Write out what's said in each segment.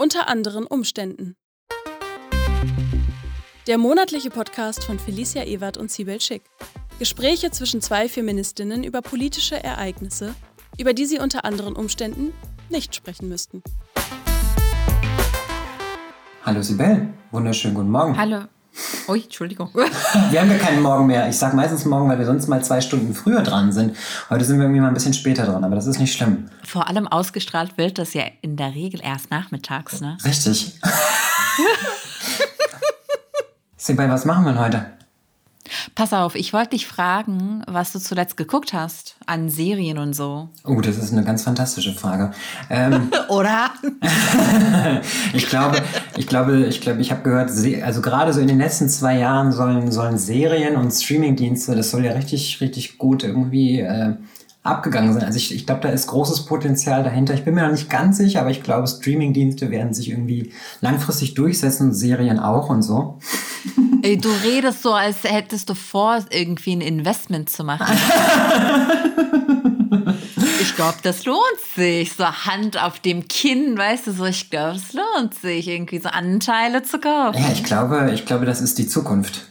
Unter anderen Umständen. Der monatliche Podcast von Felicia Ewert und Sibel Schick. Gespräche zwischen zwei Feministinnen über politische Ereignisse, über die sie unter anderen Umständen nicht sprechen müssten. Hallo Sibel, wunderschönen guten Morgen. Hallo. Ui, Entschuldigung. Wir haben ja keinen Morgen mehr. Ich sage meistens morgen, weil wir sonst mal zwei Stunden früher dran sind. Heute sind wir irgendwie mal ein bisschen später dran, aber das ist nicht schlimm. Vor allem ausgestrahlt wird das ja in der Regel erst nachmittags, ne? Richtig. Sibel, was machen wir denn heute? Pass auf, ich wollte dich fragen, was du zuletzt geguckt hast an Serien und so. Oh, das ist eine ganz fantastische Frage. Ähm, Oder? ich glaube, ich glaube, ich glaube, ich habe gehört, also gerade so in den letzten zwei Jahren sollen, sollen Serien und Streamingdienste, das soll ja richtig, richtig gut irgendwie äh, abgegangen sein. Also ich, ich glaube, da ist großes Potenzial dahinter. Ich bin mir noch nicht ganz sicher, aber ich glaube, Streamingdienste werden sich irgendwie langfristig durchsetzen, Serien auch und so. Ey, du redest so, als hättest du vor, irgendwie ein Investment zu machen. Ich glaube, das lohnt sich. So Hand auf dem Kinn, weißt du, so, ich glaube, es lohnt sich, irgendwie so Anteile zu kaufen. Ja, ich glaube, ich glaube, das ist die Zukunft.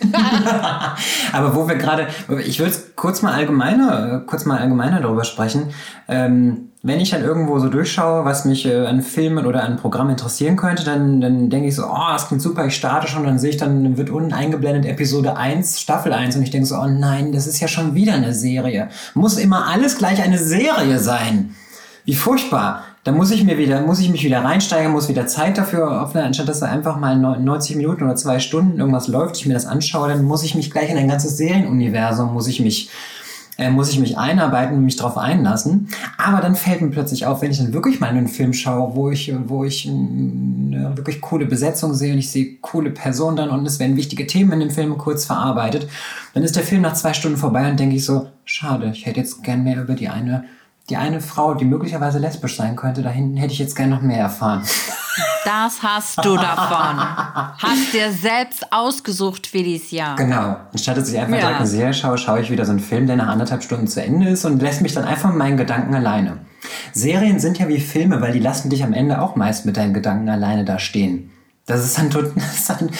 Aber wo wir gerade, ich will kurz mal allgemeiner, kurz mal allgemeiner darüber sprechen. Ähm, wenn ich dann irgendwo so durchschaue, was mich äh, an Filmen oder an Programmen interessieren könnte, dann, dann denke ich so, oh, das klingt super, ich starte schon, dann sehe ich dann, dann wird unten eingeblendet Episode 1, Staffel 1 und ich denke so, oh nein, das ist ja schon wieder eine Serie. Muss immer alles gleich eine Serie sein. Wie furchtbar. Da muss ich mir wieder, muss ich mich wieder reinsteigen, muss wieder Zeit dafür aufnehmen, anstatt dass da einfach mal neun- 90 Minuten oder zwei Stunden irgendwas läuft, ich mir das anschaue, dann muss ich mich gleich in ein ganzes Serienuniversum, muss ich mich, äh, muss ich mich einarbeiten und mich drauf einlassen. Aber dann fällt mir plötzlich auf, wenn ich dann wirklich mal einen Film schaue, wo ich, wo ich eine wirklich coole Besetzung sehe und ich sehe coole Personen dann und es werden wichtige Themen in dem Film kurz verarbeitet, dann ist der Film nach zwei Stunden vorbei und denke ich so, schade, ich hätte jetzt gern mehr über die eine die eine Frau, die möglicherweise lesbisch sein könnte, da hinten hätte ich jetzt gerne noch mehr erfahren. Das hast du davon. Hast dir selbst ausgesucht, Felicia. Genau. Anstatt dass ich einfach Ja. direkt eine Serie schaue, schaue ich wieder so einen Film, der nach anderthalb Stunden zu Ende ist und lässt mich dann einfach mit meinen Gedanken alleine. Serien sind ja wie Filme, weil die lassen dich am Ende auch meist mit deinen Gedanken alleine da stehen. Das ist dann tot. Das ist dann,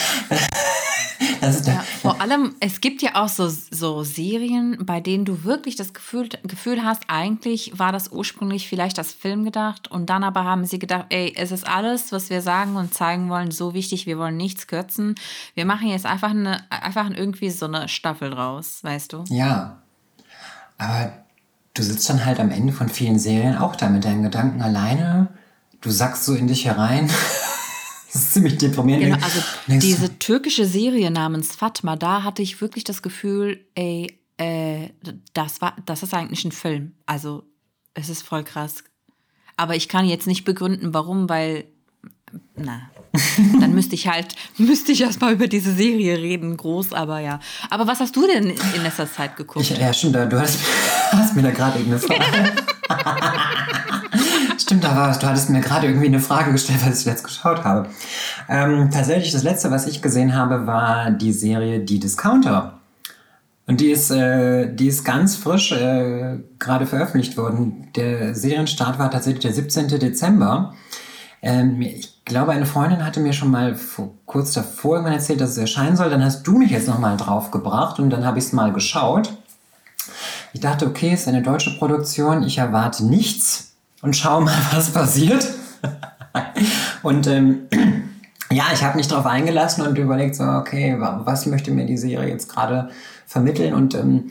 das ist Ja, allem, es gibt ja auch so, so Serien, bei denen du wirklich das Gefühl, Gefühl hast, eigentlich war das ursprünglich vielleicht als Film gedacht und dann aber haben sie gedacht, ey, es ist alles, was wir sagen und zeigen wollen, so wichtig, wir wollen nichts kürzen. Wir machen jetzt einfach, eine, einfach irgendwie so eine Staffel draus, weißt du? Ja. Aber du sitzt dann halt am Ende von vielen Serien auch da mit deinen Gedanken alleine. Du sackst so in dich herein. das ist ziemlich deprimierend. Genau, also diese türkische Serie namens Fatma, da hatte ich wirklich das Gefühl, ey, äh, das war, das ist eigentlich ein Film. Also es ist voll krass. Aber ich kann jetzt nicht begründen, warum, weil, na, dann müsste ich halt, müsste ich erst mal über diese Serie reden, groß, aber ja. Aber was hast du denn in letzter Zeit geguckt? Ich, ja, stimmt, da- du hast, hast mir da gerade irgendeine Frage. stimmt, da war. Du hattest mir gerade irgendwie eine Frage gestellt, was ich letzt geschaut habe. Ähm, tatsächlich, das letzte, was ich gesehen habe, war die Serie Die Discounter. Und die ist, äh, die ist ganz frisch äh, gerade veröffentlicht worden. Der Serienstart war tatsächlich der 17. Dezember. Ähm, ich glaube, eine Freundin hatte mir schon mal vor, kurz davor irgendwann erzählt, dass es erscheinen soll. Dann hast du mich jetzt nochmal drauf gebracht und dann habe ich es mal geschaut. Ich dachte, okay, es ist eine deutsche Produktion, ich erwarte nichts und schau mal, was passiert. und ähm, ja, ich habe mich darauf eingelassen und überlegt, so, okay, wa- was möchte mir die Serie jetzt gerade vermitteln? Und ähm,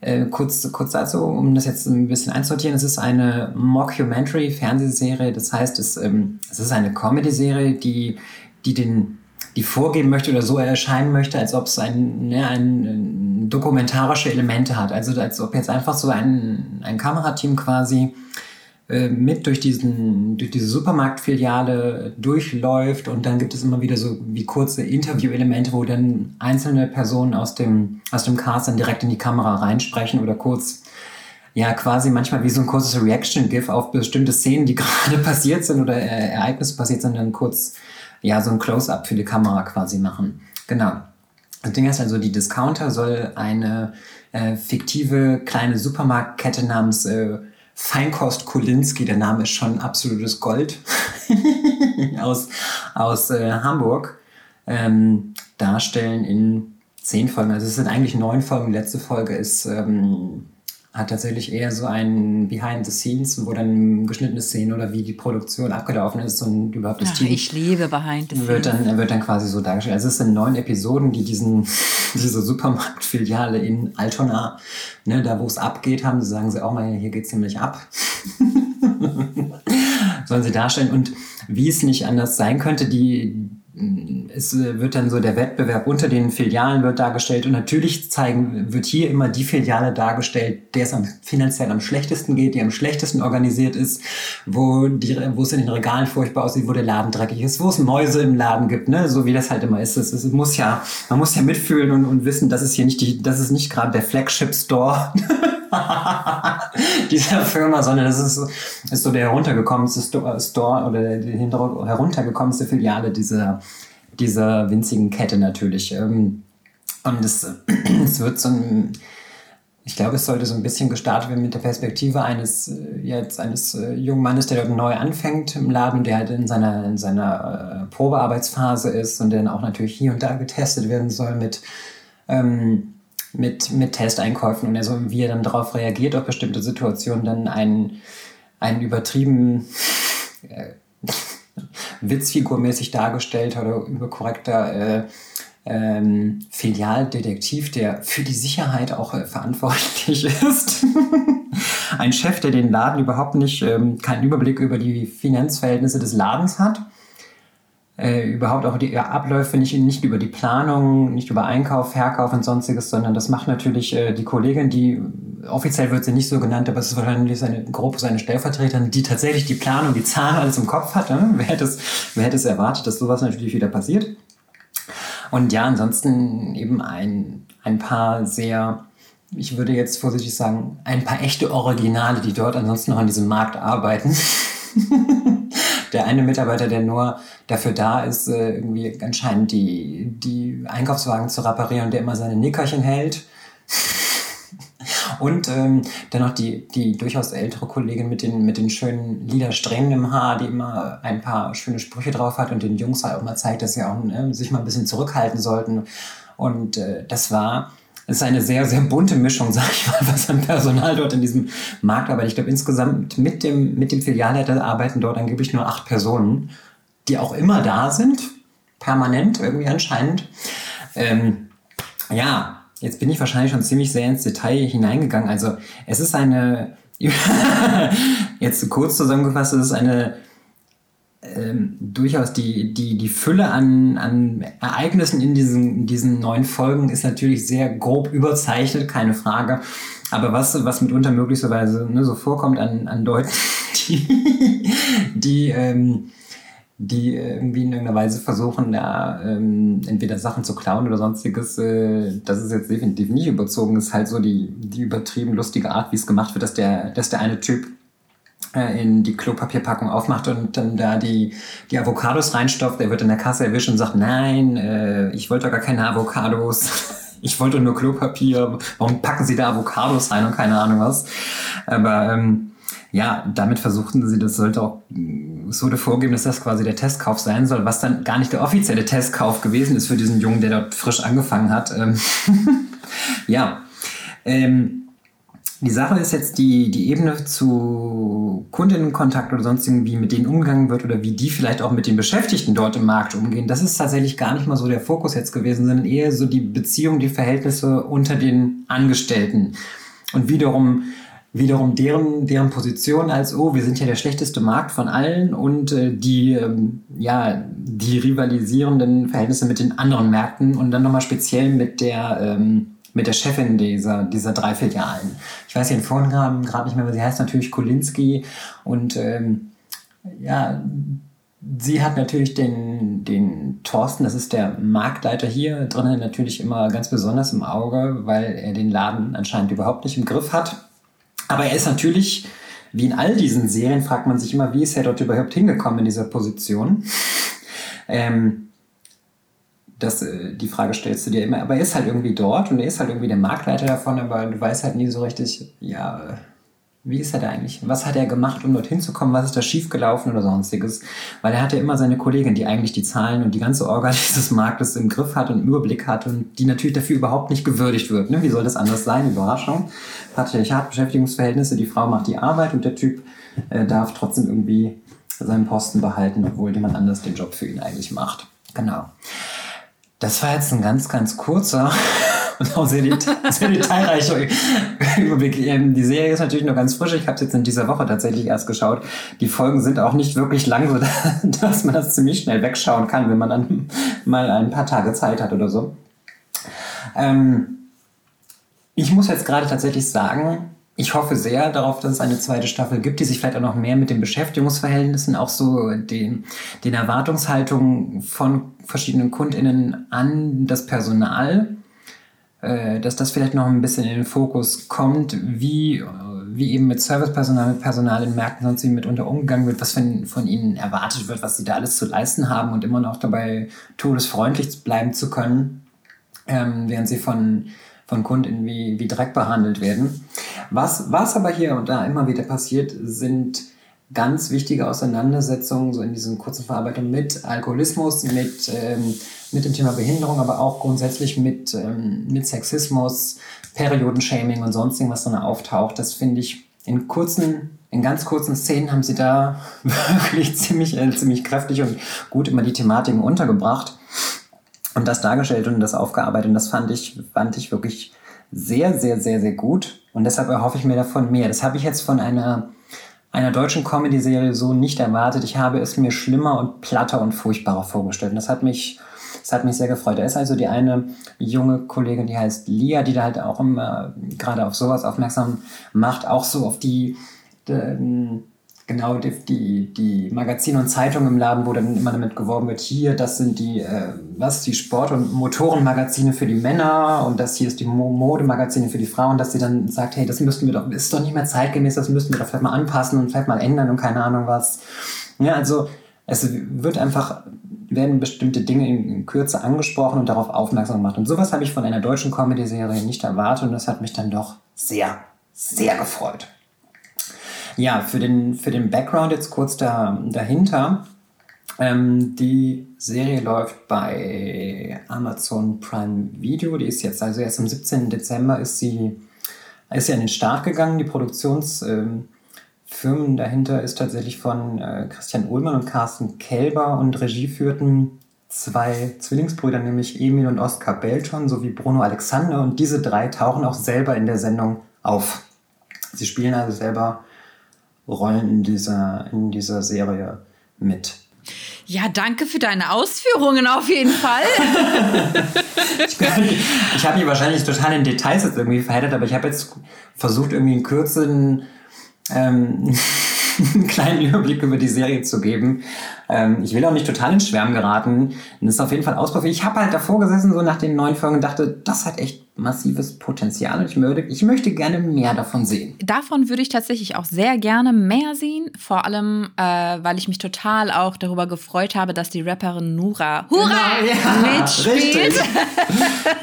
äh, kurz, kurz dazu, um das jetzt ein bisschen einzusortieren, es ist eine Mockumentary-Fernsehserie, das heißt, es, ähm, es ist eine Comedy-Serie, die, die den die vorgeben möchte oder so erscheinen möchte, als ob es ein, ne, ein, dokumentarische Elemente hat. Also als ob jetzt einfach so ein, ein Kamerateam quasi mit durch diesen durch diese Supermarktfiliale durchläuft und dann gibt es immer wieder so wie kurze Interview-Elemente, wo dann einzelne Personen aus dem aus dem Cast dann direkt in die Kamera reinsprechen oder kurz ja quasi manchmal wie so ein kurzes Reaction-GIF auf bestimmte Szenen, die gerade passiert sind oder äh, Ereignisse passiert sind, dann kurz ja so ein Close-up für die Kamera quasi machen. Genau. Das Ding ist also, die Discounter soll eine äh, fiktive kleine Supermarktkette namens äh, Feinkost Kulinski, der Name ist schon absolutes Gold, aus, aus äh, Hamburg, ähm, darstellen in zehn Folgen. Also es sind eigentlich neun Folgen. Die letzte Folge ist ähm, hat tatsächlich eher so ein Behind the Scenes, wo dann geschnittene Szenen oder wie die Produktion abgelaufen ist und überhaupt das Ach, Team. Ich liebe Behind the Scenes. Wird dann, wird dann quasi so dargestellt. Also es sind neun Episoden, die diesen, diese Supermarktfiliale in Altona, ne, da wo es abgeht, haben, sie sagen sie auch mal, hier geht's ziemlich ab. Sollen sie darstellen. Und wie es nicht anders sein könnte, die, es wird dann so der Wettbewerb unter den Filialen wird dargestellt und natürlich zeigen, wird hier immer die Filiale dargestellt, der es am, finanziell am schlechtesten geht, die am schlechtesten organisiert ist, wo, die, wo es in den Regalen furchtbar aussieht, wo der Laden dreckig ist, wo es Mäuse im Laden gibt, ne? so wie das halt immer ist. Es, es muss ja, man muss ja mitfühlen und, und wissen, dass es hier nicht die, das ist nicht gerade der Flagship Store dieser Firma, sondern das ist, ist so der heruntergekommenste Store oder die heruntergekommenste Filiale dieser, dieser winzigen Kette natürlich. Ähm, und es, es wird so ein, ich glaube, es sollte so ein bisschen gestartet werden mit der Perspektive eines äh, jetzt eines äh, jungen Mannes, der dort neu anfängt im Laden, der halt in seiner in seiner äh, Probearbeitsphase ist und dann auch natürlich hier und da getestet werden soll mit ähm, mit, mit Testeinkäufen und also wie er dann darauf reagiert auf bestimmte Situationen, dann einen, einen übertrieben äh, witzfigurmäßig dargestellt oder überkorrekter äh, ähm, Filialdetektiv, der für die Sicherheit auch äh, verantwortlich ist. Ein Chef, der den Laden überhaupt nicht, ähm, keinen Überblick über die Finanzverhältnisse des Ladens hat äh, überhaupt auch die Abläufe nicht, nicht über die Planung, nicht über Einkauf, Verkauf und sonstiges, sondern das macht natürlich äh, die Kollegin, die offiziell wird sie nicht so genannt, aber es ist wahrscheinlich seine grob seine Stellvertreterin, die tatsächlich die Planung, die Zahlen alles im Kopf hat. Ne? Wer, hätte es, wer hätte es erwartet, dass sowas natürlich wieder passiert? Und ja, ansonsten eben ein, ein paar sehr ich würde jetzt vorsichtig sagen, ein paar echte Originale, die dort ansonsten noch an diesem Markt arbeiten. der eine Mitarbeiter, der nur dafür da ist, äh, irgendwie anscheinend die, die Einkaufswagen zu reparieren, der immer seine Nickerchen hält. Und ähm, dann noch die, die durchaus ältere Kollegin mit den, mit den schönen lila Strähnen im Haar, die immer ein paar schöne Sprüche drauf hat und den Jungs halt auch mal zeigt, dass sie auch ne, sich mal ein bisschen zurückhalten sollten. Und äh, das war ist eine sehr, sehr bunte Mischung, sag ich mal, was an Personal dort in diesem Markt arbeitet. Ich glaube, insgesamt mit dem, mit dem Filialleiter arbeiten dort angeblich nur acht Personen, die auch immer da sind, permanent irgendwie anscheinend. Ähm, ja, jetzt bin ich wahrscheinlich schon ziemlich sehr ins Detail hineingegangen. Also es ist eine, jetzt kurz zusammengefasst, es ist eine ähm, durchaus die, die, die Fülle an, an Ereignissen in diesen, in diesen neuen Folgen ist natürlich sehr grob überzeichnet, keine Frage. Aber was, was mitunter möglicherweise ne, so vorkommt an, an Leuten, die, die, ähm, die irgendwie in irgendeiner Weise versuchen, da ähm, entweder Sachen zu klauen oder sonstiges, äh, das ist jetzt definitiv nicht überzogen, ist halt so die, die übertrieben lustige Art, wie es gemacht wird, dass der, dass der eine Typ in die Klopapierpackung aufmacht und dann da die, die Avocados reinstopft. Er wird in der Kasse erwischt und sagt, nein, äh, ich wollte doch gar keine Avocados. ich wollte nur Klopapier. Warum packen Sie da Avocados rein und keine Ahnung was? Aber ähm, ja, damit versuchten sie, das sollte auch, es wurde vorgegeben, dass das quasi der Testkauf sein soll, was dann gar nicht der offizielle Testkauf gewesen ist für diesen Jungen, der dort frisch angefangen hat. Ähm, ja, ähm, die Sache ist jetzt die, die Ebene zu Kundinnenkontakt oder sonst irgendwie mit denen umgegangen wird oder wie die vielleicht auch mit den Beschäftigten dort im Markt umgehen. Das ist tatsächlich gar nicht mal so der Fokus jetzt gewesen, sondern eher so die Beziehung, die Verhältnisse unter den Angestellten. Und wiederum, wiederum deren, deren Position als, oh, wir sind ja der schlechteste Markt von allen und äh, die, ähm, ja, die rivalisierenden Verhältnisse mit den anderen Märkten und dann nochmal speziell mit der, ähm, mit der Chefin dieser, dieser drei Filialen. Ich weiß ihren Vornamen gerade nicht mehr, aber sie heißt natürlich Kolinski und ähm, ja, sie hat natürlich den, den Thorsten, das ist der Marktleiter hier drinnen, natürlich immer ganz besonders im Auge, weil er den Laden anscheinend überhaupt nicht im Griff hat. Aber er ist natürlich, wie in all diesen Serien, fragt man sich immer, wie ist er dort überhaupt hingekommen in dieser Position? Ähm, das, äh, die Frage stellst du dir immer. Aber er ist halt irgendwie dort und er ist halt irgendwie der Marktleiter davon, aber du weißt halt nie so richtig, ja, wie ist er da eigentlich? Was hat er gemacht, um dorthin zu kommen? Was ist da schiefgelaufen oder sonstiges? Weil er hatte immer seine Kollegin, die eigentlich die Zahlen und die ganze Orga dieses Marktes im Griff hat und im Überblick hat und die natürlich dafür überhaupt nicht gewürdigt wird. Ne? Wie soll das anders sein? Überraschung. Patriarchat, Beschäftigungsverhältnisse, die Frau macht die Arbeit und der Typ äh, darf trotzdem irgendwie seinen Posten behalten, obwohl jemand anders den Job für ihn eigentlich macht. Genau. Das war jetzt ein ganz, ganz kurzer und auch sehr, deta sehr detailreicher Überblick. Ähm, die Serie ist natürlich nur ganz frisch. Ich habe es jetzt in dieser Woche tatsächlich erst geschaut. Die Folgen sind auch nicht wirklich lang, so dass man das ziemlich schnell wegschauen kann, wenn man dann mal ein paar Tage Zeit hat oder so. Ähm, ich muss jetzt gerade tatsächlich sagen, ich hoffe sehr darauf, dass es eine zweite Staffel gibt, die sich vielleicht auch noch mehr mit den Beschäftigungsverhältnissen, auch so den, den Erwartungshaltungen von verschiedenen KundInnen an das Personal, äh, dass das vielleicht noch ein bisschen in den Fokus kommt, wie, wie eben mit Servicepersonal, mit Personal in Märkten sonst wie mitunter umgegangen wird, was von, ihnen erwartet wird, was sie da alles zu leisten haben und immer noch dabei todesfreundlich bleiben zu können, ähm, während sie von von Kunden wie, wie Dreck behandelt werden. Was, was aber hier und da immer wieder passiert, sind ganz wichtige Auseinandersetzungen so in diesen kurzen Verarbeitungen mit Alkoholismus, mit, ähm, mit dem Thema Behinderung, aber auch grundsätzlich mit, ähm, mit Sexismus, Periodenshaming und sonstigen, was dann auftaucht. Das finde ich in kurzen, in ganz kurzen Szenen haben sie da wirklich ziemlich, äh, ziemlich kräftig und gut immer die Thematiken untergebracht und das dargestellt und das aufgearbeitet. Und das fand ich, fand ich wirklich sehr, sehr, sehr, sehr gut. Und deshalb erhoffe ich mir davon mehr. Das habe ich jetzt von einer, einer deutschen Comedy-Serie so nicht erwartet. Ich habe es mir schlimmer und platter und furchtbarer vorgestellt. Und das hat mich, das hat mich sehr gefreut. Da ist also die eine junge Kollegin, die heißt Lia, die da halt auch immer gerade auf sowas aufmerksam macht, auch so auf die, die genau die, die, die Magazine und Zeitungen im Laden, wo dann immer damit geworben wird, hier, das sind die, äh, was, die Sport- und Motorenmagazine für die Männer und das hier ist die Mo Modemagazine für die Frauen, dass sie dann sagt, hey, das müssten wir doch, ist doch nicht mehr zeitgemäß, das müssten wir doch vielleicht mal anpassen und vielleicht mal ändern und keine Ahnung was. Ja, also es wird einfach, werden bestimmte Dinge in, in Kürze angesprochen und darauf aufmerksam gemacht. Und sowas habe ich von einer deutschen Comedy-Serie nicht erwartet und das hat mich dann doch sehr, sehr gefreut. Ja, für den, für den Background jetzt kurz da, dahinter. Ähm, die Serie läuft bei Amazon Prime Video. Die ist jetzt, also erst am 17. Dezember ist sie, ist sie an den Start gegangen. Die Produktionsfirmen ähm, dahinter ist tatsächlich von äh, Christian Ullmann und Carsten Kelber und Regie führten zwei Zwillingsbrüder, nämlich Emil und Oskar Belton sowie Bruno Alexander. Und diese drei tauchen auch selber in der Sendung auf. Sie spielen also selber Rollen in dieser, in dieser Serie mit. Ja, danke für deine Ausführungen auf jeden Fall. ich, ich habe mich wahrscheinlich total in Details jetzt irgendwie verheddert, aber ich habe jetzt versucht, irgendwie in Kürze ähm, einen kleinen Überblick über die Serie zu geben. Ähm, ich will auch nicht total ins Schwärmen geraten. Das ist auf jeden Fall ausprobiert. Ich habe halt davor gesessen, so nach den neuen Folgen, und dachte, das hat echt massives Potenzial und ich möchte, ich möchte gerne mehr davon sehen. Davon würde ich tatsächlich auch sehr gerne mehr sehen, vor allem, äh, weil ich mich total auch darüber gefreut habe, dass die Rapperin Nura Hurra genau, ja, mitspielt. Richtig.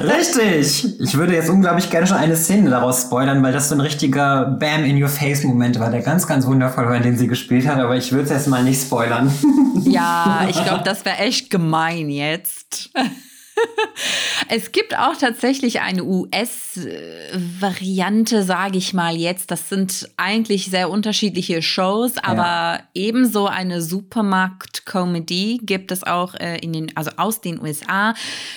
richtig. Ich würde jetzt unglaublich gerne schon eine Szene daraus spoilern, weil das so ein richtiger Bam in your face Moment war, der ganz, ganz wundervoll war, den sie gespielt hat, aber ich würde es jetzt mal nicht spoilern. Ja, ich glaube, das wäre echt gemein jetzt. Es gibt auch tatsächlich eine US-Variante, sage ich mal jetzt. Das sind eigentlich sehr unterschiedliche Shows, aber ja. ebenso eine Supermarkt-Comedy gibt es auch äh, in den, also aus den USA.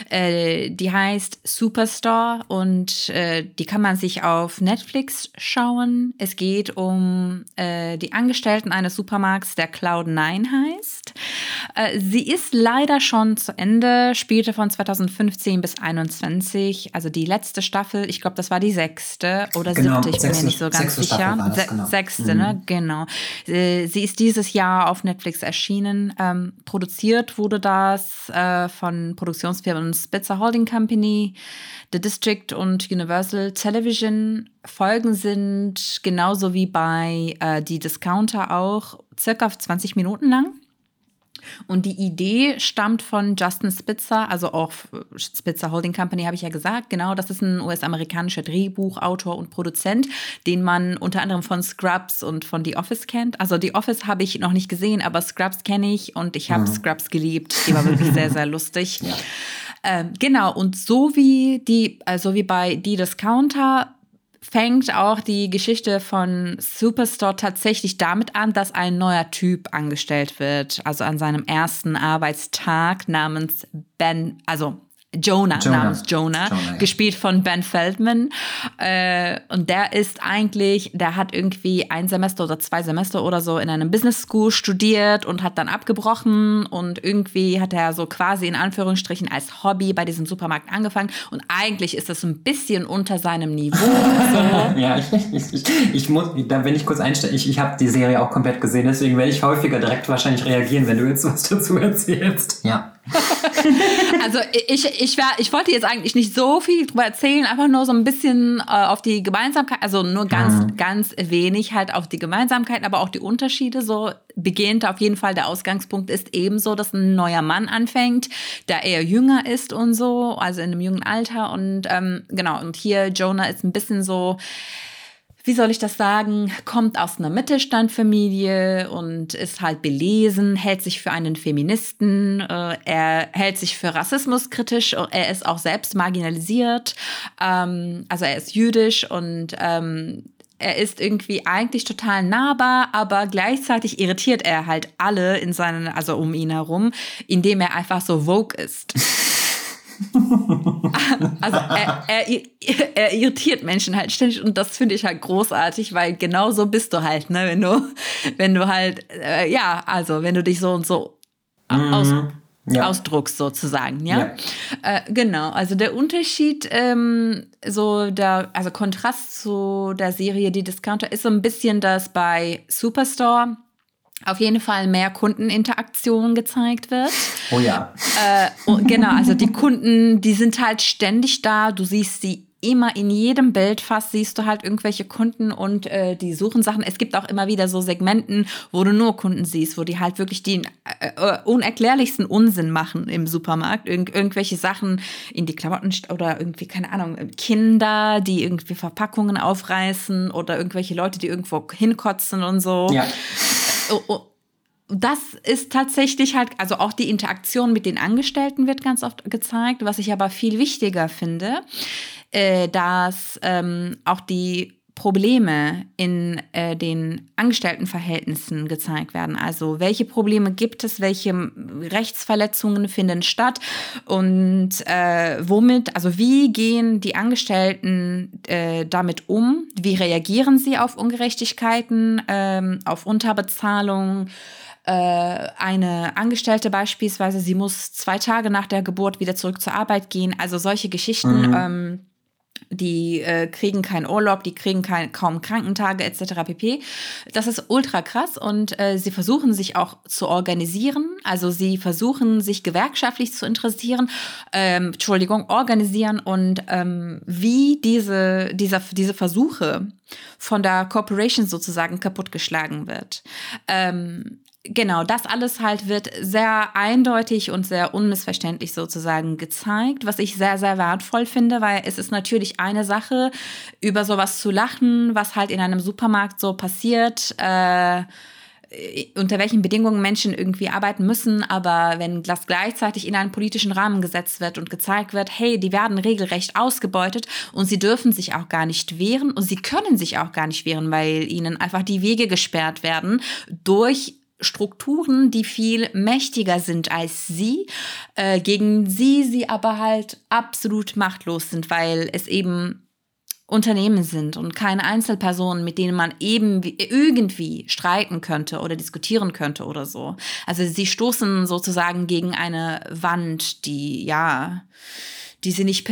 Äh, die heißt Superstore und äh, die kann man sich auf Netflix schauen. Es geht um äh, die Angestellten eines Supermarkts, der Cloud9 heißt. Äh, sie ist leider schon zu Ende, spielte von 2000 2015 bis 2021, also die letzte Staffel, ich glaube, das war die sechste oder genau, siebte, ich bin mir nicht so ganz sicher. Das, genau. Sechste, mhm. ne? Genau. Sie ist dieses Jahr auf Netflix erschienen. Ähm, produziert wurde das äh, von Produktionsfirmen Spitzer Holding Company, The District und Universal Television. Folgen sind genauso wie bei äh, Die Discounter auch circa 20 Minuten lang. Und die Idee stammt von Justin Spitzer, also auch Spitzer Holding Company habe ich ja gesagt. Genau, das ist ein US-amerikanischer Drehbuchautor und Produzent, den man unter anderem von Scrubs und von The Office kennt. Also The Office habe ich noch nicht gesehen, aber Scrubs kenne ich und ich habe mhm. Scrubs geliebt. Die war wirklich sehr, sehr lustig. Ja. Ähm, genau, und so wie die, also wie bei Die Discounter fängt auch die Geschichte von Superstore tatsächlich damit an, dass ein neuer Typ angestellt wird. Also an seinem ersten Arbeitstag namens Ben, also Jonah, Jonah. namens Jonah, Jonah ja. gespielt von Ben Feldman. Äh, und der ist eigentlich, der hat irgendwie ein Semester oder zwei Semester oder so in einem Business School studiert und hat dann abgebrochen und irgendwie hat er so quasi in Anführungsstrichen als Hobby bei diesem Supermarkt angefangen und eigentlich ist das ein bisschen unter seinem Niveau. So. ja, ich, ich, ich, ich, muss, da will ich kurz einstellen, ich, ich habe die Serie auch komplett gesehen, deswegen werde ich häufiger direkt wahrscheinlich reagieren, wenn du jetzt was dazu erzählst. Ja. also ich, ich, wär, ich wollte jetzt eigentlich nicht so viel drüber erzählen, einfach nur so ein bisschen äh, auf die Gemeinsamkeit, also nur ganz, mhm. ganz wenig halt auf die Gemeinsamkeiten, aber auch die Unterschiede. So beginnt auf jeden Fall der Ausgangspunkt ist ebenso, dass ein neuer Mann anfängt, der eher jünger ist und so, also in einem jungen Alter. Und ähm, genau, und hier Jonah ist ein bisschen so wie soll ich das sagen, kommt aus einer Mittelstandfamilie und ist halt belesen, hält sich für einen Feministen, äh, er hält sich für rassismuskritisch, er ist auch selbst marginalisiert, ähm, also er ist jüdisch und ähm, er ist irgendwie eigentlich total nahbar, aber gleichzeitig irritiert er halt alle in seinen, also um ihn herum, indem er einfach so vogue ist. also er, er, er, irritiert Menschen halt ständig und das finde ich halt großartig, weil genau so bist du halt, ne? Wenn du, wenn du halt, äh, ja, also wenn du dich so und so mhm. aus, ja. ausdruckst sozusagen, ja. ja. Äh, genau, also der Unterschied, ähm, so der, also Kontrast zu der Serie Die Discounter ist so ein bisschen, dass bei Superstore auf jeden Fall mehr Kundeninteraktion gezeigt wird. Oh ja. Äh, genau, also die Kunden, die sind halt ständig da. Du siehst sie immer in jedem Bild fast siehst du halt irgendwelche Kunden und äh, die suchen Sachen. Es gibt auch immer wieder so Segmenten, wo du nur Kunden siehst, wo die halt wirklich den äh, äh, unerklärlichsten Unsinn machen im Supermarkt. Irg irgendwelche Sachen in die Klamotten oder irgendwie, keine Ahnung, Kinder, die irgendwie Verpackungen aufreißen oder irgendwelche Leute, die irgendwo hinkotzen und so. Ja. Oh, oh. Das ist tatsächlich halt, also auch die Interaktion mit den Angestellten wird ganz oft gezeigt. Was ich aber viel wichtiger finde, äh, dass ähm, auch die Probleme in äh, den Angestelltenverhältnissen gezeigt werden. Also welche Probleme gibt es, welche Rechtsverletzungen finden statt und äh, womit, also wie gehen die Angestellten äh, damit um? Wie reagieren sie auf Ungerechtigkeiten, ähm, auf Unterbezahlung? Äh, eine Angestellte beispielsweise, sie muss zwei Tage nach der Geburt wieder zurück zur Arbeit gehen. Also solche Geschichten. Mhm. Ähm, die äh, kriegen keinen Urlaub, die kriegen kein, kaum Krankentage etc. pp. Das ist ultra krass und äh, sie versuchen sich auch zu organisieren. Also sie versuchen sich gewerkschaftlich zu interessieren, ähm, Entschuldigung, organisieren und ähm, wie diese, dieser, diese Versuche von der Corporation sozusagen kaputtgeschlagen wird. Ähm, genau, das alles halt wird sehr eindeutig und sehr unmissverständlich sozusagen gezeigt, was ich sehr, sehr wertvoll finde, weil es ist natürlich eine Sache, über sowas zu lachen, was halt in einem Supermarkt so passiert, äh, unter welchen Bedingungen Menschen irgendwie arbeiten müssen, aber wenn das gleichzeitig in einen politischen Rahmen gesetzt wird und gezeigt wird, hey, die werden regelrecht ausgebeutet und sie dürfen sich auch gar nicht wehren und sie können sich auch gar nicht wehren, weil ihnen einfach die Wege gesperrt werden durch Strukturen, die viel mächtiger sind als sie, äh, gegen sie sie aber halt absolut machtlos sind, weil es eben Unternehmen sind und keine Einzelpersonen, mit denen man eben irgendwie streiten könnte oder diskutieren könnte oder so. Also sie stoßen sozusagen gegen eine Wand, die ja die sie nicht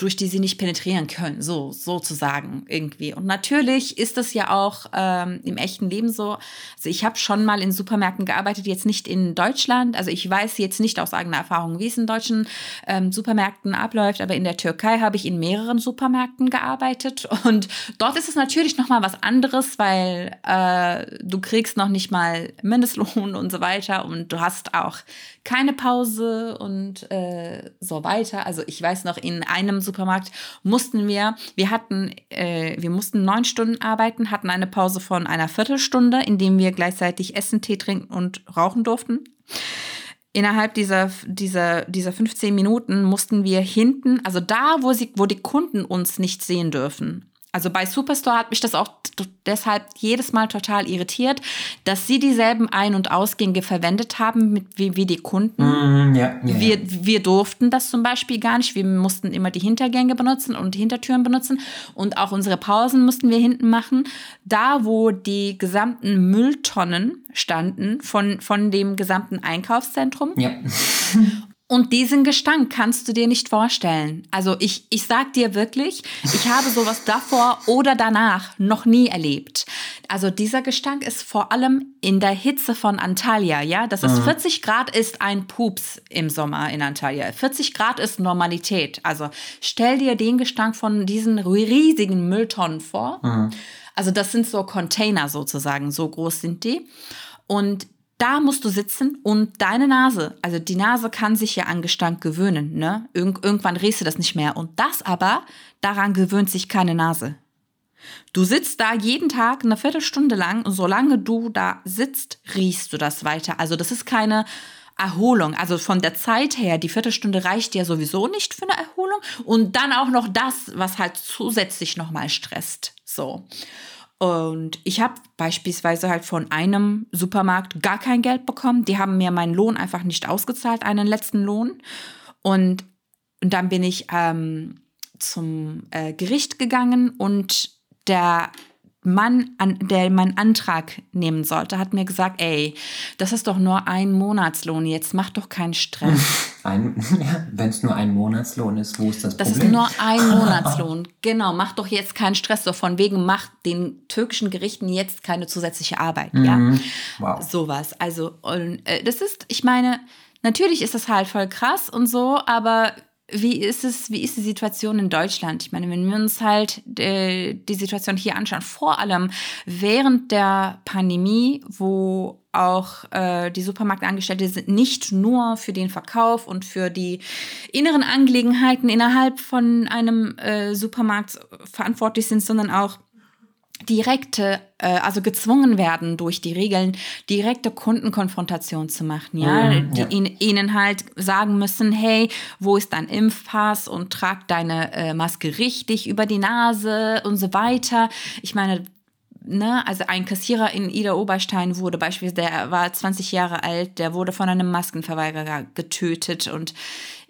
durch die sie nicht penetrieren können, so sozusagen irgendwie. Und natürlich ist das ja auch ähm, im echten Leben so. Also ich habe schon mal in Supermärkten gearbeitet, jetzt nicht in Deutschland. Also ich weiß jetzt nicht aus eigener Erfahrung, wie es in deutschen ähm, Supermärkten abläuft, aber in der Türkei habe ich in mehreren Supermärkten gearbeitet und dort ist es natürlich noch mal was anderes, weil äh, du kriegst noch nicht mal Mindestlohn und so weiter und du hast auch keine Pause und äh, so weiter. Also ich weiß noch, in einem Supermarkt mussten wir, wir hatten, äh, wir mussten neun Stunden arbeiten, hatten eine Pause von einer Viertelstunde, in dem wir gleichzeitig Essen, Tee trinken und rauchen durften. Innerhalb dieser, dieser, dieser 15 Minuten mussten wir hinten, also da, wo, sie, wo die Kunden uns nicht sehen dürfen, also bei Superstore hat mich das auch deshalb jedes Mal total irritiert, dass sie dieselben Ein- und Ausgänge verwendet haben mit, wie, wie die Kunden. Mm, ja, ja, wir, wir durften das zum Beispiel gar nicht. Wir mussten immer die Hintergänge benutzen und Hintertüren benutzen. Und auch unsere Pausen mussten wir hinten machen. Da, wo die gesamten Mülltonnen standen von, von dem gesamten Einkaufszentrum. Ja. Und diesen Gestank kannst du dir nicht vorstellen. Also ich, ich sag dir wirklich, ich habe sowas davor oder danach noch nie erlebt. Also dieser Gestank ist vor allem in der Hitze von Antalya, ja. Das ist mhm. 40 Grad ist ein Pups im Sommer in Antalya. 40 Grad ist Normalität. Also stell dir den Gestank von diesen riesigen Mülltonnen vor. Mhm. Also das sind so Container sozusagen, so groß sind die. Und da musst du sitzen und deine Nase, also die Nase kann sich ja an Gestank gewöhnen, ne? Ir irgendwann riechst du das nicht mehr. Und das aber, daran gewöhnt sich keine Nase. Du sitzt da jeden Tag eine Viertelstunde lang und solange du da sitzt, riechst du das weiter. Also das ist keine Erholung. Also von der Zeit her, die Viertelstunde reicht ja sowieso nicht für eine Erholung. Und dann auch noch das, was halt zusätzlich nochmal stresst. So. Und ich habe beispielsweise halt von einem Supermarkt gar kein Geld bekommen. Die haben mir meinen Lohn einfach nicht ausgezahlt, einen letzten Lohn. Und, und dann bin ich ähm, zum äh, Gericht gegangen und der Mann, an, der meinen Antrag nehmen sollte, hat mir gesagt, ey, das ist doch nur ein Monatslohn, jetzt mach doch keinen Stress. Ein, ja, Wenn es nur ein Monatslohn ist, wo ist das, das Problem? Das ist nur ein Monatslohn, genau. Mach doch jetzt keinen Stress, so von wegen, mach den türkischen Gerichten jetzt keine zusätzliche Arbeit, mhm. ja. Wow. Sowas. Also, und, äh, das ist, ich meine, natürlich ist das halt voll krass und so, aber wie ist es, wie ist die Situation in Deutschland? Ich meine, wenn wir uns halt äh, die Situation hier anschauen, vor allem während der Pandemie, wo auch äh, die Supermarktangestellte sind nicht nur für den Verkauf und für die inneren Angelegenheiten innerhalb von einem äh, Supermarkt verantwortlich sind, sondern auch direkte, äh, also gezwungen werden durch die Regeln, direkte Kundenkonfrontation zu machen, ja, mhm, ja. die ihn, ihnen halt sagen müssen, hey, wo ist dein Impfpass und trag deine äh, Maske richtig über die Nase und so weiter. Ich meine, Ne, also ein Kassierer in Ida Oberstein wurde beispielsweise, der war 20 Jahre alt, der wurde von einem Maskenverweigerer getötet. Und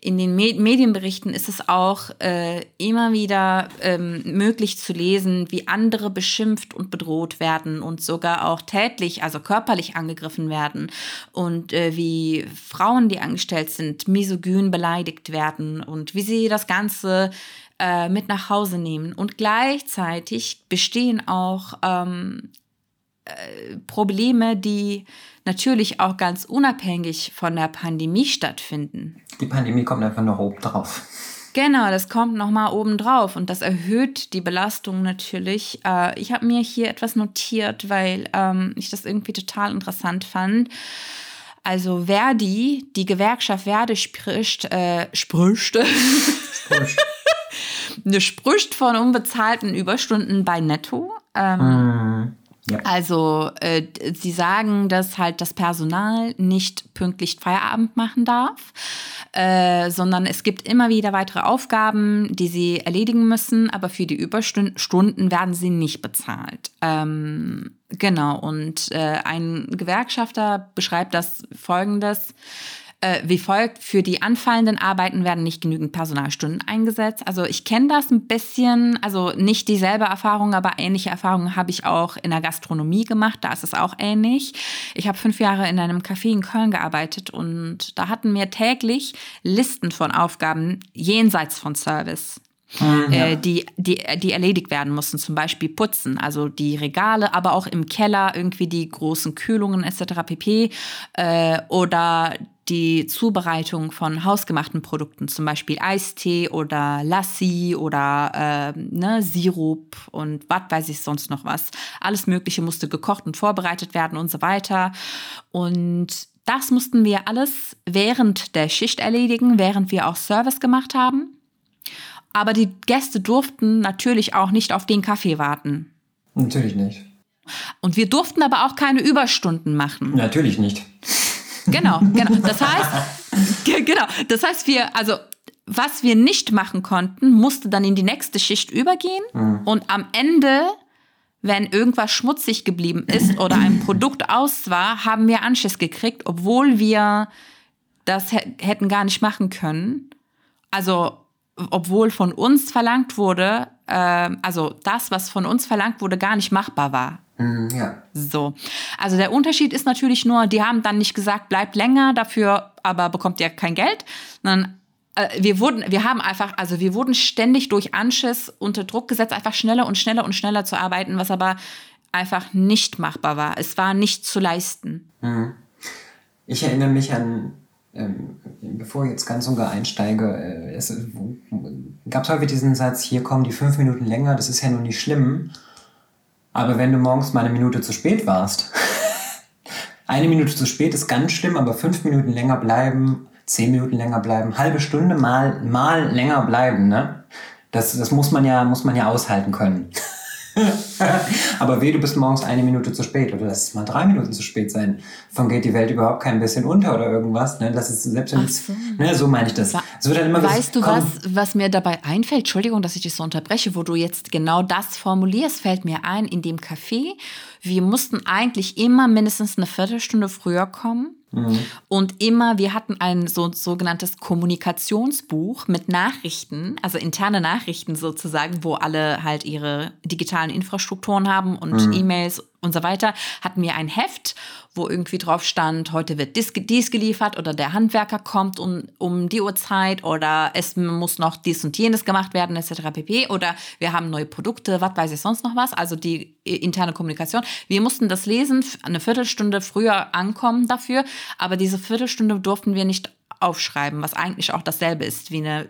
in den Medienberichten ist es auch äh, immer wieder ähm, möglich zu lesen, wie andere beschimpft und bedroht werden und sogar auch tätlich, also körperlich angegriffen werden. Und äh, wie Frauen, die angestellt sind, misogyn beleidigt werden und wie sie das Ganze äh, mit nach Hause nehmen. Und gleichzeitig bestehen auch ähm, äh, Probleme, die natürlich auch ganz unabhängig von der Pandemie stattfinden. Die Pandemie kommt einfach noch oben drauf. Genau, das kommt nochmal oben drauf und das erhöht die Belastung natürlich. Äh, ich habe mir hier etwas notiert, weil ähm, ich das irgendwie total interessant fand. Also Verdi, die Gewerkschaft Verdi spricht, äh, spricht, spricht. Spricht von unbezahlten Überstunden bei Netto. Ähm, mm. Ja. Also äh, sie sagen, dass halt das Personal nicht pünktlich Feierabend machen darf, äh, sondern es gibt immer wieder weitere Aufgaben, die sie erledigen müssen, aber für die Überstunden werden sie nicht bezahlt. Ähm, genau, und äh, ein Gewerkschafter beschreibt das folgendes. Äh, wie folgt, für die anfallenden Arbeiten werden nicht genügend Personalstunden eingesetzt. Also ich kenne das ein bisschen, also nicht dieselbe Erfahrung, aber ähnliche Erfahrungen habe ich auch in der Gastronomie gemacht, da ist es auch ähnlich. Ich habe fünf Jahre in einem Café in Köln gearbeitet und da hatten wir täglich Listen von Aufgaben jenseits von Service. Mhm, ja. äh, die, die, die erledigt werden mussten, zum Beispiel putzen, also die Regale, aber auch im Keller irgendwie die großen Kühlungen etc. pp. Äh, oder die Zubereitung von hausgemachten Produkten, zum Beispiel Eistee oder Lassi oder äh, ne, Sirup und was weiß ich sonst noch was. Alles Mögliche musste gekocht und vorbereitet werden und so weiter. Und das mussten wir alles während der Schicht erledigen, während wir auch Service gemacht haben. Aber die Gäste durften natürlich auch nicht auf den Kaffee warten. Natürlich nicht. Und wir durften aber auch keine Überstunden machen. Natürlich nicht. Genau, genau. Das heißt, genau. Das heißt, wir, also was wir nicht machen konnten, musste dann in die nächste Schicht übergehen. Mhm. Und am Ende, wenn irgendwas schmutzig geblieben ist oder ein Produkt aus war, haben wir Anschiss gekriegt, obwohl wir das hätten gar nicht machen können. Also obwohl von uns verlangt wurde, äh, also das, was von uns verlangt wurde, gar nicht machbar war. Mm, ja. So. Also der Unterschied ist natürlich nur, die haben dann nicht gesagt, bleibt länger, dafür aber bekommt ihr kein Geld, sondern äh, wir wurden, wir haben einfach, also wir wurden ständig durch Anschiss unter Druck gesetzt, einfach schneller und schneller und schneller zu arbeiten, was aber einfach nicht machbar war. Es war nicht zu leisten. Mhm. Ich erinnere mich an bevor ich jetzt ganz unter einsteige, äh, es gab es häufig diesen Satz, hier kommen die fünf Minuten länger, das ist ja nur nicht schlimm. Aber wenn du morgens mal eine Minute zu spät warst, eine Minute zu spät ist ganz schlimm, aber fünf Minuten länger bleiben, zehn Minuten länger bleiben, halbe Stunde mal, mal länger bleiben, ne? Das, das muss man ja, muss man ja aushalten können. Aber weh, du bist morgens eine Minute zu spät oder lass es mal drei Minuten zu spät sein. Von geht die Welt überhaupt kein bisschen unter oder irgendwas. Ne? Lass es selbst wenn so. Ne, so meine ich das. wird dann immer weißt du was, was mir dabei einfällt? Entschuldigung, dass ich dich so unterbreche, wo du jetzt genau das formulierst, fällt mir ein in dem Café. Wir mussten eigentlich immer mindestens eine Viertelstunde früher kommen Mhm. Und immer, wir hatten ein so, sogenanntes Kommunikationsbuch mit Nachrichten, also interne Nachrichten sozusagen, wo alle halt ihre digitalen Infrastrukturen haben und mhm. E-Mails und so weiter, hatten wir ein Heft, wo irgendwie drauf stand, heute wird dies, geliefert oder der Handwerker kommt um, um die Uhrzeit oder es muss noch dies und jenes gemacht werden, etc. pp. Oder wir haben neue Produkte, was weiß ich sonst noch was, also die interne Kommunikation. Wir mussten das lesen, eine Viertelstunde früher ankommen dafür, aber diese Viertelstunde durften wir nicht aufschreiben, was eigentlich auch dasselbe ist wie eine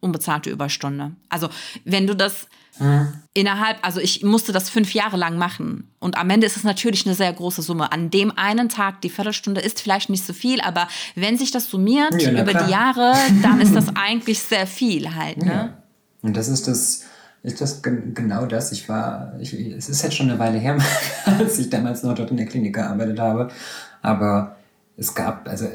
unbezahlte Überstunde. Also wenn du das Mhm. Innerhalb, also ich musste das fünf Jahre lang machen. Und am Ende ist es natürlich eine sehr große Summe. An dem einen Tag, die Viertelstunde ist vielleicht nicht so viel, aber wenn sich das summiert ja, über klar. die Jahre, dann ist das eigentlich sehr viel halt. Ne? Ja. Und das ist das, ist das genau das. Ich war, ich, es ist jetzt schon eine Weile her, als ich damals noch dort in der Klinik gearbeitet habe. Aber es gab, also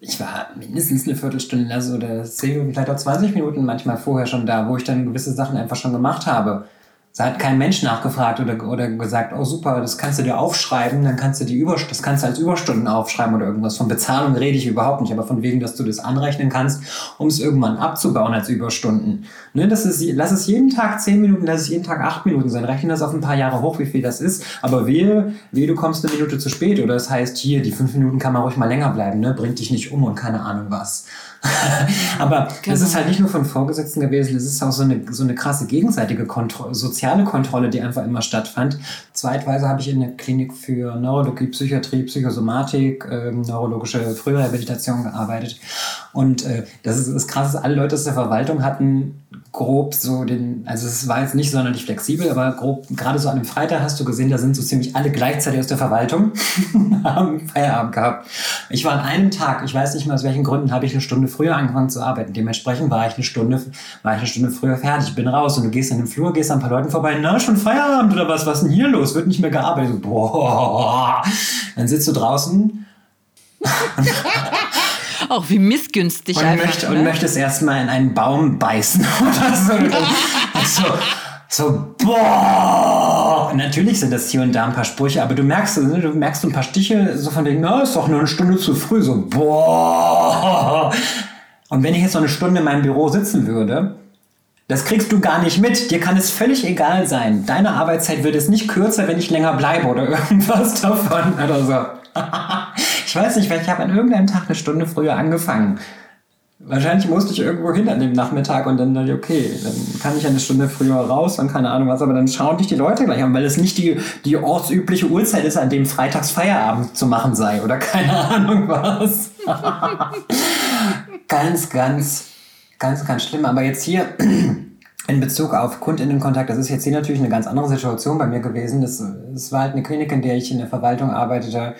ich war mindestens eine Viertelstunde oder zehn Minuten, vielleicht auch 20 Minuten manchmal vorher schon da, wo ich dann gewisse Sachen einfach schon gemacht habe. Es hat kein Mensch nachgefragt oder, oder gesagt, oh super, das kannst du dir aufschreiben, dann kannst du die Über das kannst du als Überstunden aufschreiben oder irgendwas. Von Bezahlung rede ich überhaupt nicht, aber von wegen, dass du das anrechnen kannst, um es irgendwann abzubauen als Überstunden. Ne, das ist, lass es jeden Tag zehn Minuten, lass es jeden Tag acht Minuten sein. Rechne das auf ein paar Jahre hoch, wie viel das ist. Aber wehe, wehe, du kommst eine Minute zu spät oder das heißt, hier, die fünf Minuten kann man ruhig mal länger bleiben, ne? bringt dich nicht um und keine Ahnung was. Aber genau. es ist halt nicht nur von Vorgesetzten gewesen, es ist auch so eine, so eine krasse gegenseitige Kontro soziale Kontrolle, die einfach immer stattfand. Zweitweise habe ich in der Klinik für Neurologie, Psychiatrie, Psychosomatik, äh, neurologische Frührehabilitation gearbeitet. Und äh, das ist das Krasse, alle Leute aus der Verwaltung hatten grob so den, also es war jetzt nicht sonderlich flexibel, aber grob, gerade so an dem Freitag hast du gesehen, da sind so ziemlich alle gleichzeitig aus der Verwaltung, haben Feierabend gehabt. Ich war an einem Tag, ich weiß nicht mehr aus welchen Gründen, habe ich eine Stunde früher angefangen zu arbeiten. Dementsprechend war ich eine Stunde, war ich eine Stunde früher fertig, bin raus und du gehst in den Flur, gehst an ein paar Leuten vorbei, na, schon Feierabend oder was, was denn hier los? Wird nicht mehr gearbeitet. Boah. Dann sitzt du draußen. Auch wie missgünstig und einfach. Möchte, ne? Und möchtest erstmal in einen Baum beißen oder so. also, So, boah! Natürlich sind das hier und da ein paar Sprüche, aber du merkst, ne, du merkst so ein paar Stiche, so von wegen, na, ist doch nur eine Stunde zu früh, so, boah! Und wenn ich jetzt noch eine Stunde in meinem Büro sitzen würde, das kriegst du gar nicht mit. Dir kann es völlig egal sein. Deine Arbeitszeit wird es nicht kürzer, wenn ich länger bleibe oder irgendwas davon oder so. ich weiß nicht, ich habe an irgendeinem Tag eine Stunde früher angefangen. Wahrscheinlich musste ich irgendwo hin an dem Nachmittag und dann dachte ich, okay, dann kann ich eine Stunde früher raus und keine Ahnung was, aber dann schauen dich die Leute gleich an, weil es nicht die, die ortsübliche Uhrzeit ist, an dem freitags Feierabend zu machen sei oder keine Ahnung was. ganz, ganz, ganz, ganz schlimm. Aber jetzt hier in Bezug auf Kundinnenkontakt, das ist jetzt hier natürlich eine ganz andere Situation bei mir gewesen. Das, das war halt eine Klinik, in der ich in der Verwaltung arbeitete.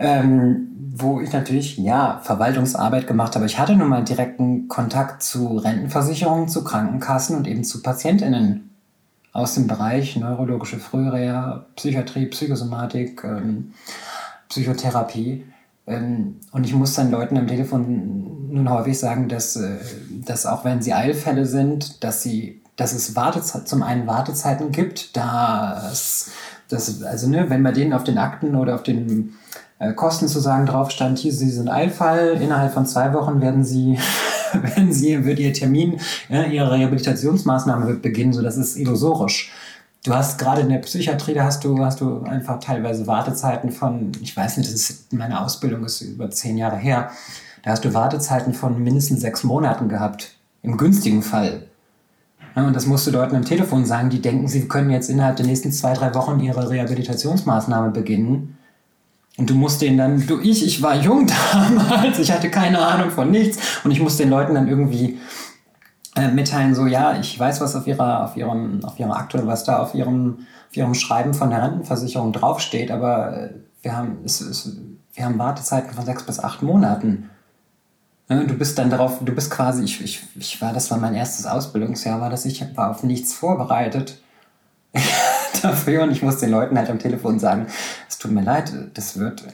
Ähm, wo ich natürlich, ja, Verwaltungsarbeit gemacht habe. Ich hatte nun mal direkten Kontakt zu Rentenversicherungen, zu Krankenkassen und eben zu PatientInnen aus dem Bereich neurologische Frühreha, Psychiatrie, Psychosomatik, ähm, Psychotherapie. Ähm, und ich muss dann Leuten am Telefon nun häufig sagen, dass, äh, dass auch wenn sie Eilfälle sind, dass sie, dass es Wartezeit, zum einen Wartezeiten gibt, dass, dass also ne, wenn bei denen auf den Akten oder auf den äh, Kosten zu sagen drauf stand, hier, Sie sind Eilfall, innerhalb von zwei Wochen werden Sie, werden Sie, wird Ihr Termin, ja, Ihre Rehabilitationsmaßnahme wird beginnen, so das ist illusorisch. Du hast gerade in der Psychiatrie, da hast du, hast du einfach teilweise Wartezeiten von, ich weiß nicht, das ist, meine Ausbildung ist über zehn Jahre her, da hast du Wartezeiten von mindestens sechs Monaten gehabt. Im günstigen Fall. Und das musst du Leuten am Telefon sagen, die denken, sie können jetzt innerhalb der nächsten zwei, drei Wochen ihre Rehabilitationsmaßnahme beginnen. Und du musst denen dann, du, ich, ich war jung damals, ich hatte keine Ahnung von nichts und ich musste den Leuten dann irgendwie äh, mitteilen, so, ja, ich weiß, was auf ihrer, auf ihrem, auf ihrer Akte, was da auf ihrem, auf ihrem Schreiben von der Rentenversicherung draufsteht, aber äh, wir haben, es, es, wir haben Wartezeiten von sechs bis acht Monaten. Du bist dann darauf, du bist quasi, ich, ich, ich war, das war mein erstes Ausbildungsjahr, war das, ich war auf nichts vorbereitet. dafür und ich muss den Leuten halt am Telefon sagen, es tut mir leid, das wird,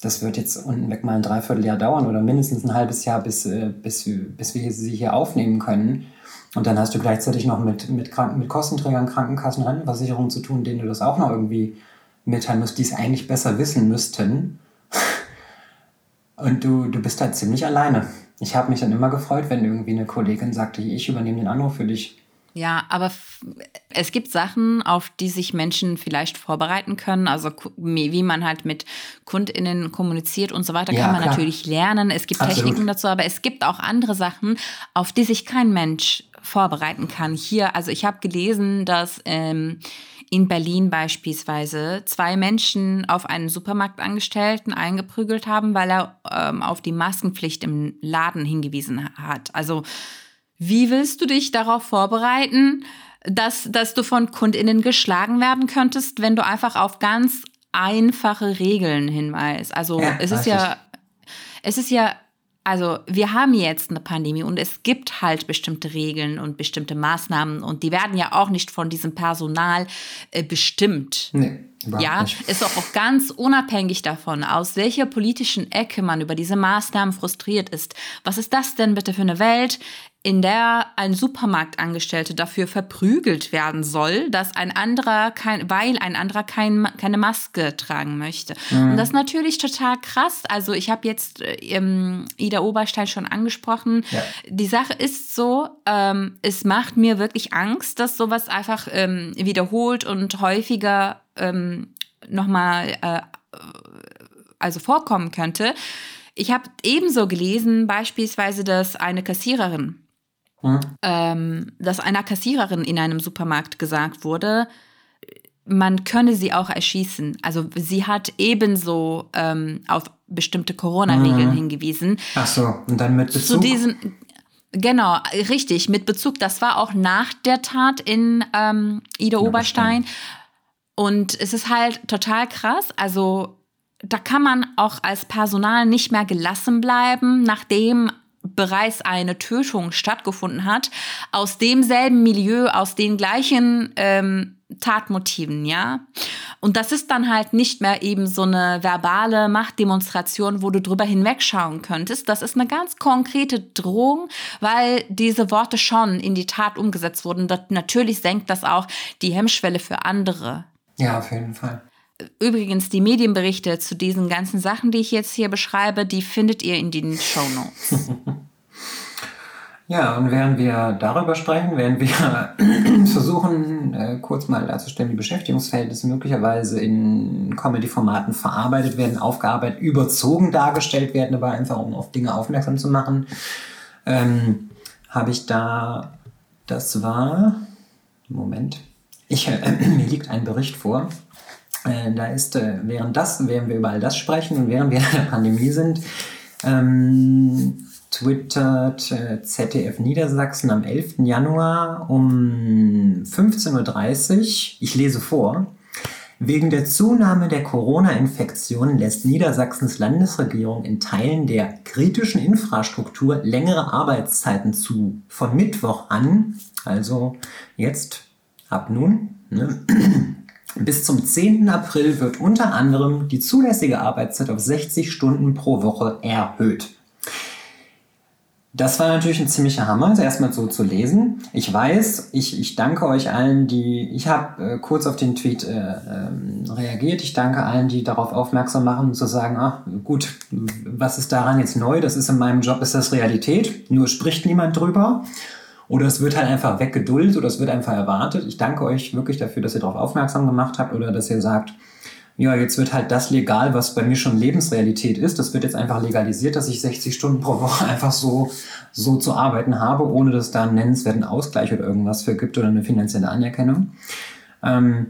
das wird jetzt unten weg mal ein Dreivierteljahr dauern oder mindestens ein halbes Jahr, bis, äh, bis, bis wir sie hier aufnehmen können. Und dann hast du gleichzeitig noch mit, mit, Kranken, mit Kostenträgern, Krankenkassen, Rentenversicherungen zu tun, denen du das auch noch irgendwie mitteilen musst, die es eigentlich besser wissen müssten. Und du, du bist halt ziemlich alleine. Ich habe mich dann immer gefreut, wenn irgendwie eine Kollegin sagte, ich übernehme den Anruf für dich. Ja, aber es gibt Sachen, auf die sich Menschen vielleicht vorbereiten können. Also wie man halt mit KundInnen kommuniziert und so weiter, ja, kann man klar. natürlich lernen. Es gibt Absolut. Techniken dazu, aber es gibt auch andere Sachen, auf die sich kein Mensch vorbereiten kann. Hier, also ich habe gelesen, dass ähm, in Berlin beispielsweise zwei Menschen auf einen Supermarktangestellten eingeprügelt haben, weil er ähm, auf die Maskenpflicht im Laden hingewiesen hat. Also wie willst du dich darauf vorbereiten, dass, dass du von KundInnen geschlagen werden könntest, wenn du einfach auf ganz einfache Regeln hinweist? Also ja, es ist ja, es ist ja, also wir haben jetzt eine Pandemie und es gibt halt bestimmte Regeln und bestimmte Maßnahmen und die werden ja auch nicht von diesem Personal äh, bestimmt. Nee. Ja, nicht. ist auch ganz unabhängig davon, aus welcher politischen Ecke man über diese Maßnahmen frustriert ist. Was ist das denn bitte für eine Welt, in der ein Supermarktangestellte dafür verprügelt werden soll, dass ein anderer kein, weil ein anderer kein, keine Maske tragen möchte. Mhm. Und das ist natürlich total krass. Also ich habe jetzt ähm, Ida Oberstein schon angesprochen. Ja. Die Sache ist so, ähm, es macht mir wirklich Angst, dass sowas einfach ähm, wiederholt und häufiger ähm, nochmal äh, also vorkommen könnte. Ich habe ebenso gelesen, beispielsweise, dass eine Kassiererin hm. ähm, dass einer Kassiererin in einem Supermarkt gesagt wurde, man könne sie auch erschießen. Also sie hat ebenso ähm, auf bestimmte Corona-Regeln hm. hingewiesen. Ach so, und dann mit Bezug? Zu diesen, genau, richtig, mit Bezug. Das war auch nach der Tat in ähm, Ida Oberstein. Und es ist halt total krass. Also da kann man auch als Personal nicht mehr gelassen bleiben, nachdem bereits eine Tötung stattgefunden hat, aus demselben Milieu, aus den gleichen ähm, Tatmotiven, ja. Und das ist dann halt nicht mehr eben so eine verbale Machtdemonstration, wo du drüber hinwegschauen könntest. Das ist eine ganz konkrete Drohung, weil diese Worte schon in die Tat umgesetzt wurden. Das, natürlich senkt das auch die Hemmschwelle für andere. Ja, auf jeden Fall. Übrigens, die Medienberichte zu diesen ganzen Sachen, die ich jetzt hier beschreibe, die findet ihr in den Show Notes. Ja, und während wir darüber sprechen, während wir versuchen, äh, kurz mal darzustellen, wie Beschäftigungsverhältnisse möglicherweise in Comedy-Formaten verarbeitet werden, aufgearbeitet, überzogen dargestellt werden, aber einfach um auf Dinge aufmerksam zu machen, ähm, habe ich da, das war, Moment, ich, äh, mir liegt ein Bericht vor, äh, da ist, äh, während das, während wir über all das sprechen und während wir in der Pandemie sind, ähm, twittert äh, ZDF Niedersachsen am 11. Januar um 15.30 Uhr, ich lese vor, Wegen der Zunahme der Corona-Infektionen lässt Niedersachsens Landesregierung in Teilen der kritischen Infrastruktur längere Arbeitszeiten zu. Von Mittwoch an, also jetzt ab nun, ne, bis zum 10. April wird unter anderem die zulässige Arbeitszeit auf 60 Stunden pro Woche erhöht. Das war natürlich ein ziemlicher Hammer, das erstmal so zu lesen. Ich weiß, ich, ich danke euch allen, die, ich habe äh, kurz auf den Tweet äh, äh, reagiert. Ich danke allen, die darauf aufmerksam machen und zu sagen, ach gut, was ist daran jetzt neu? Das ist in meinem Job, ist das Realität. Nur spricht niemand drüber. Oder es wird halt einfach weggeduldet oder es wird einfach erwartet. Ich danke euch wirklich dafür, dass ihr darauf aufmerksam gemacht habt oder dass ihr sagt, ja, jetzt wird halt das legal, was bei mir schon Lebensrealität ist. Das wird jetzt einfach legalisiert, dass ich 60 Stunden pro Woche einfach so, so zu arbeiten habe, ohne dass da einen nennenswerten Ausgleich oder irgendwas für gibt oder eine finanzielle Anerkennung. Ähm,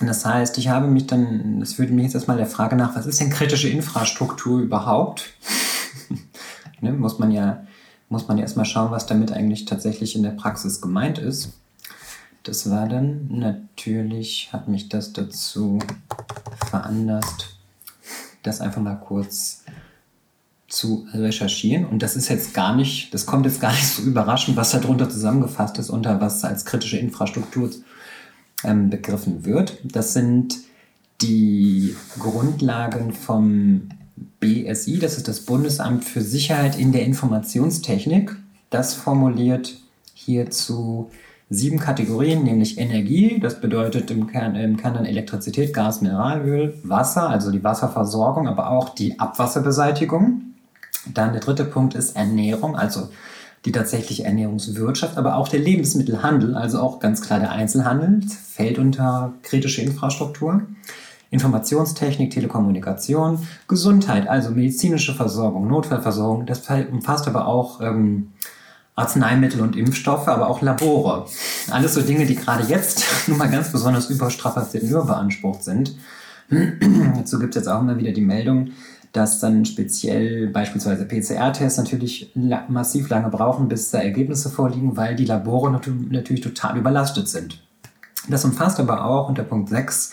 das heißt, ich habe mich dann, das würde mich jetzt erstmal der Frage nach, was ist denn kritische Infrastruktur überhaupt? ne, muss man ja, muss man erstmal schauen, was damit eigentlich tatsächlich in der Praxis gemeint ist. Das war dann natürlich, hat mich das dazu veranlasst, das einfach mal kurz zu recherchieren. Und das ist jetzt gar nicht, das kommt jetzt gar nicht so überraschend, was darunter zusammengefasst ist, unter was als kritische Infrastruktur ähm, begriffen wird. Das sind die Grundlagen vom BSI, das ist das Bundesamt für Sicherheit in der Informationstechnik. Das formuliert hierzu sieben Kategorien, nämlich Energie, das bedeutet im Kern, im Kern dann Elektrizität, Gas, Mineralöl, Wasser, also die Wasserversorgung, aber auch die Abwasserbeseitigung. Dann der dritte Punkt ist Ernährung, also die tatsächliche Ernährungswirtschaft, aber auch der Lebensmittelhandel, also auch ganz klar der Einzelhandel, fällt unter kritische Infrastruktur. Informationstechnik, Telekommunikation, Gesundheit, also medizinische Versorgung, Notfallversorgung, das umfasst aber auch ähm, Arzneimittel und Impfstoffe, aber auch Labore. Alles so Dinge, die gerade jetzt nun mal ganz besonders überstrapaziert und überbeansprucht sind. Dazu gibt es jetzt auch immer wieder die Meldung, dass dann speziell beispielsweise PCR-Tests natürlich massiv lange brauchen, bis da Ergebnisse vorliegen, weil die Labore natürlich total überlastet sind. Das umfasst aber auch unter Punkt 6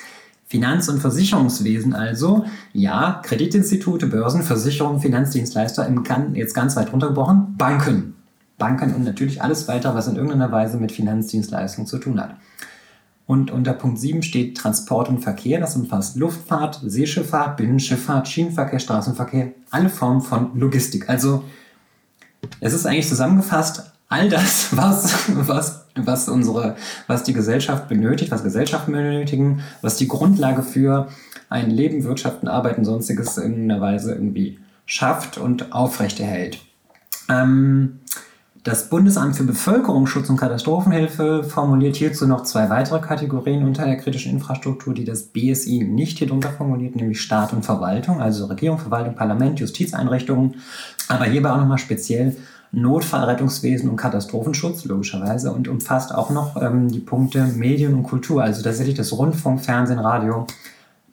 Finanz- und Versicherungswesen also, ja, Kreditinstitute, Börsen, Versicherungen, Finanzdienstleister, im, jetzt ganz weit runtergebrochen, Banken. Banken und natürlich alles weiter, was in irgendeiner Weise mit Finanzdienstleistungen zu tun hat. Und unter Punkt 7 steht Transport und Verkehr. Das umfasst Luftfahrt, Seeschifffahrt, Binnenschifffahrt, Schienenverkehr, Straßenverkehr, alle Formen von Logistik. Also es ist eigentlich zusammengefasst all das, was, was, was, unsere, was die Gesellschaft benötigt, was Gesellschaften benötigen, was die Grundlage für ein Leben, Wirtschaften, Arbeiten, sonstiges in irgendeiner Weise irgendwie schafft und aufrechterhält. Ähm, das Bundesamt für Bevölkerungsschutz und Katastrophenhilfe formuliert hierzu noch zwei weitere Kategorien unter der kritischen Infrastruktur, die das BSI nicht hier drunter formuliert, nämlich Staat und Verwaltung, also Regierung, Verwaltung, Parlament, Justizeinrichtungen, aber hierbei auch nochmal speziell Notfallrettungswesen und Katastrophenschutz, logischerweise, und umfasst auch noch ähm, die Punkte Medien und Kultur, also tatsächlich das Rundfunk, Fernsehen, Radio,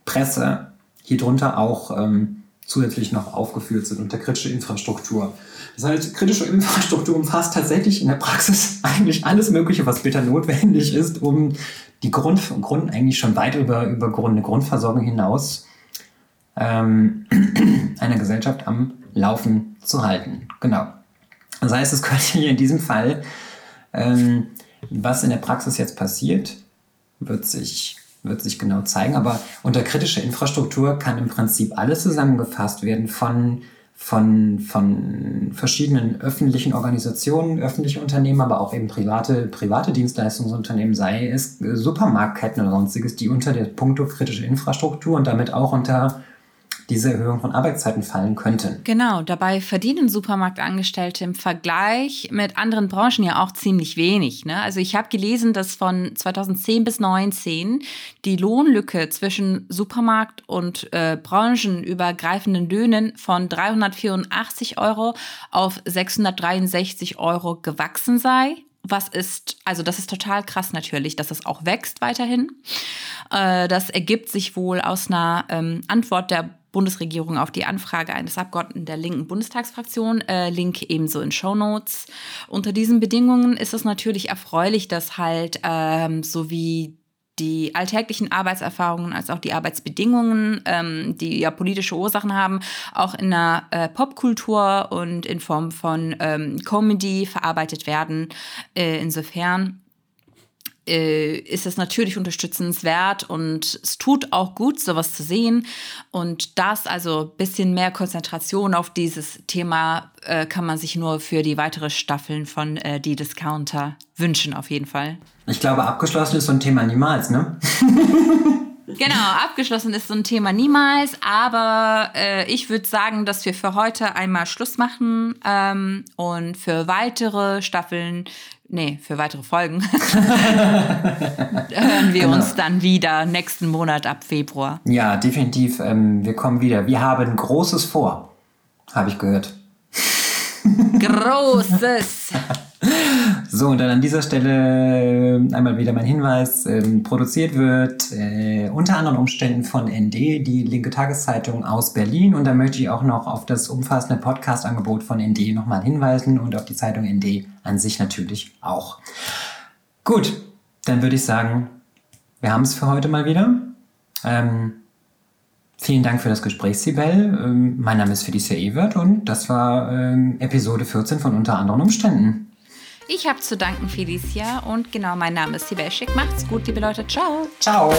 Presse, hier drunter auch ähm, zusätzlich noch aufgeführt sind unter kritische Infrastruktur. Das heißt, kritische Infrastruktur umfasst tatsächlich in der Praxis eigentlich alles Mögliche, was bitter notwendig ist, um die Grund, Grund eigentlich schon weit über, über Grund, eine Grundversorgung hinaus ähm, einer Gesellschaft am Laufen zu halten. Genau. Das heißt, es könnte hier in diesem Fall, ähm, was in der Praxis jetzt passiert, wird sich wird sich genau zeigen. Aber unter kritischer Infrastruktur kann im Prinzip alles zusammengefasst werden von von, von verschiedenen öffentlichen Organisationen, öffentliche Unternehmen, aber auch eben private, private Dienstleistungsunternehmen, sei es Supermarktketten oder sonstiges, die unter der Punkto kritische Infrastruktur und damit auch unter diese Erhöhung von Arbeitszeiten fallen könnten. Genau, dabei verdienen Supermarktangestellte im Vergleich mit anderen Branchen ja auch ziemlich wenig. Ne? Also ich habe gelesen, dass von 2010 bis 2019 die Lohnlücke zwischen Supermarkt und äh, branchenübergreifenden Löhnen von 384 Euro auf 663 Euro gewachsen sei was ist, also das ist total krass natürlich, dass das auch wächst weiterhin. Äh, das ergibt sich wohl aus einer ähm, Antwort der Bundesregierung auf die Anfrage eines Abgeordneten der linken Bundestagsfraktion. Äh, Link ebenso in Show Notes. Unter diesen Bedingungen ist es natürlich erfreulich, dass halt ähm, so wie die alltäglichen Arbeitserfahrungen als auch die Arbeitsbedingungen, ähm, die ja politische Ursachen haben, auch in der äh, Popkultur und in Form von ähm, Comedy verarbeitet werden. Äh, insofern äh, ist es natürlich unterstützenswert und es tut auch gut, sowas zu sehen. Und das, also ein bisschen mehr Konzentration auf dieses Thema, äh, kann man sich nur für die weitere Staffeln von äh, Die Discounter wünschen, auf jeden Fall. Ich glaube, abgeschlossen ist so ein Thema niemals, ne? Genau, abgeschlossen ist so ein Thema niemals, aber äh, ich würde sagen, dass wir für heute einmal Schluss machen ähm, und für weitere Staffeln nee, für weitere Folgen hören wir genau. uns dann wieder nächsten Monat ab Februar. Ja, definitiv. Ähm, wir kommen wieder. Wir haben Großes vor, habe ich gehört. Großes. So, und dann an dieser Stelle äh, einmal wieder mein Hinweis. Ähm, produziert wird äh, unter anderen Umständen von ND, die linke Tageszeitung aus Berlin. Und da möchte ich auch noch auf das umfassende Podcast-Angebot von ND nochmal hinweisen und auf die Zeitung ND an sich natürlich auch. Gut, dann würde ich sagen, wir haben es für heute mal wieder. Ähm, vielen Dank für das Gespräch, Sibel. Ähm, mein Name ist Felicia Ewert und das war ähm, Episode 14 von Unter anderen Umständen. Ich habe zu danken, Felicia. Und genau, mein Name ist Sibel Schick. Macht's gut, liebe Leute. Ciao. Ciao.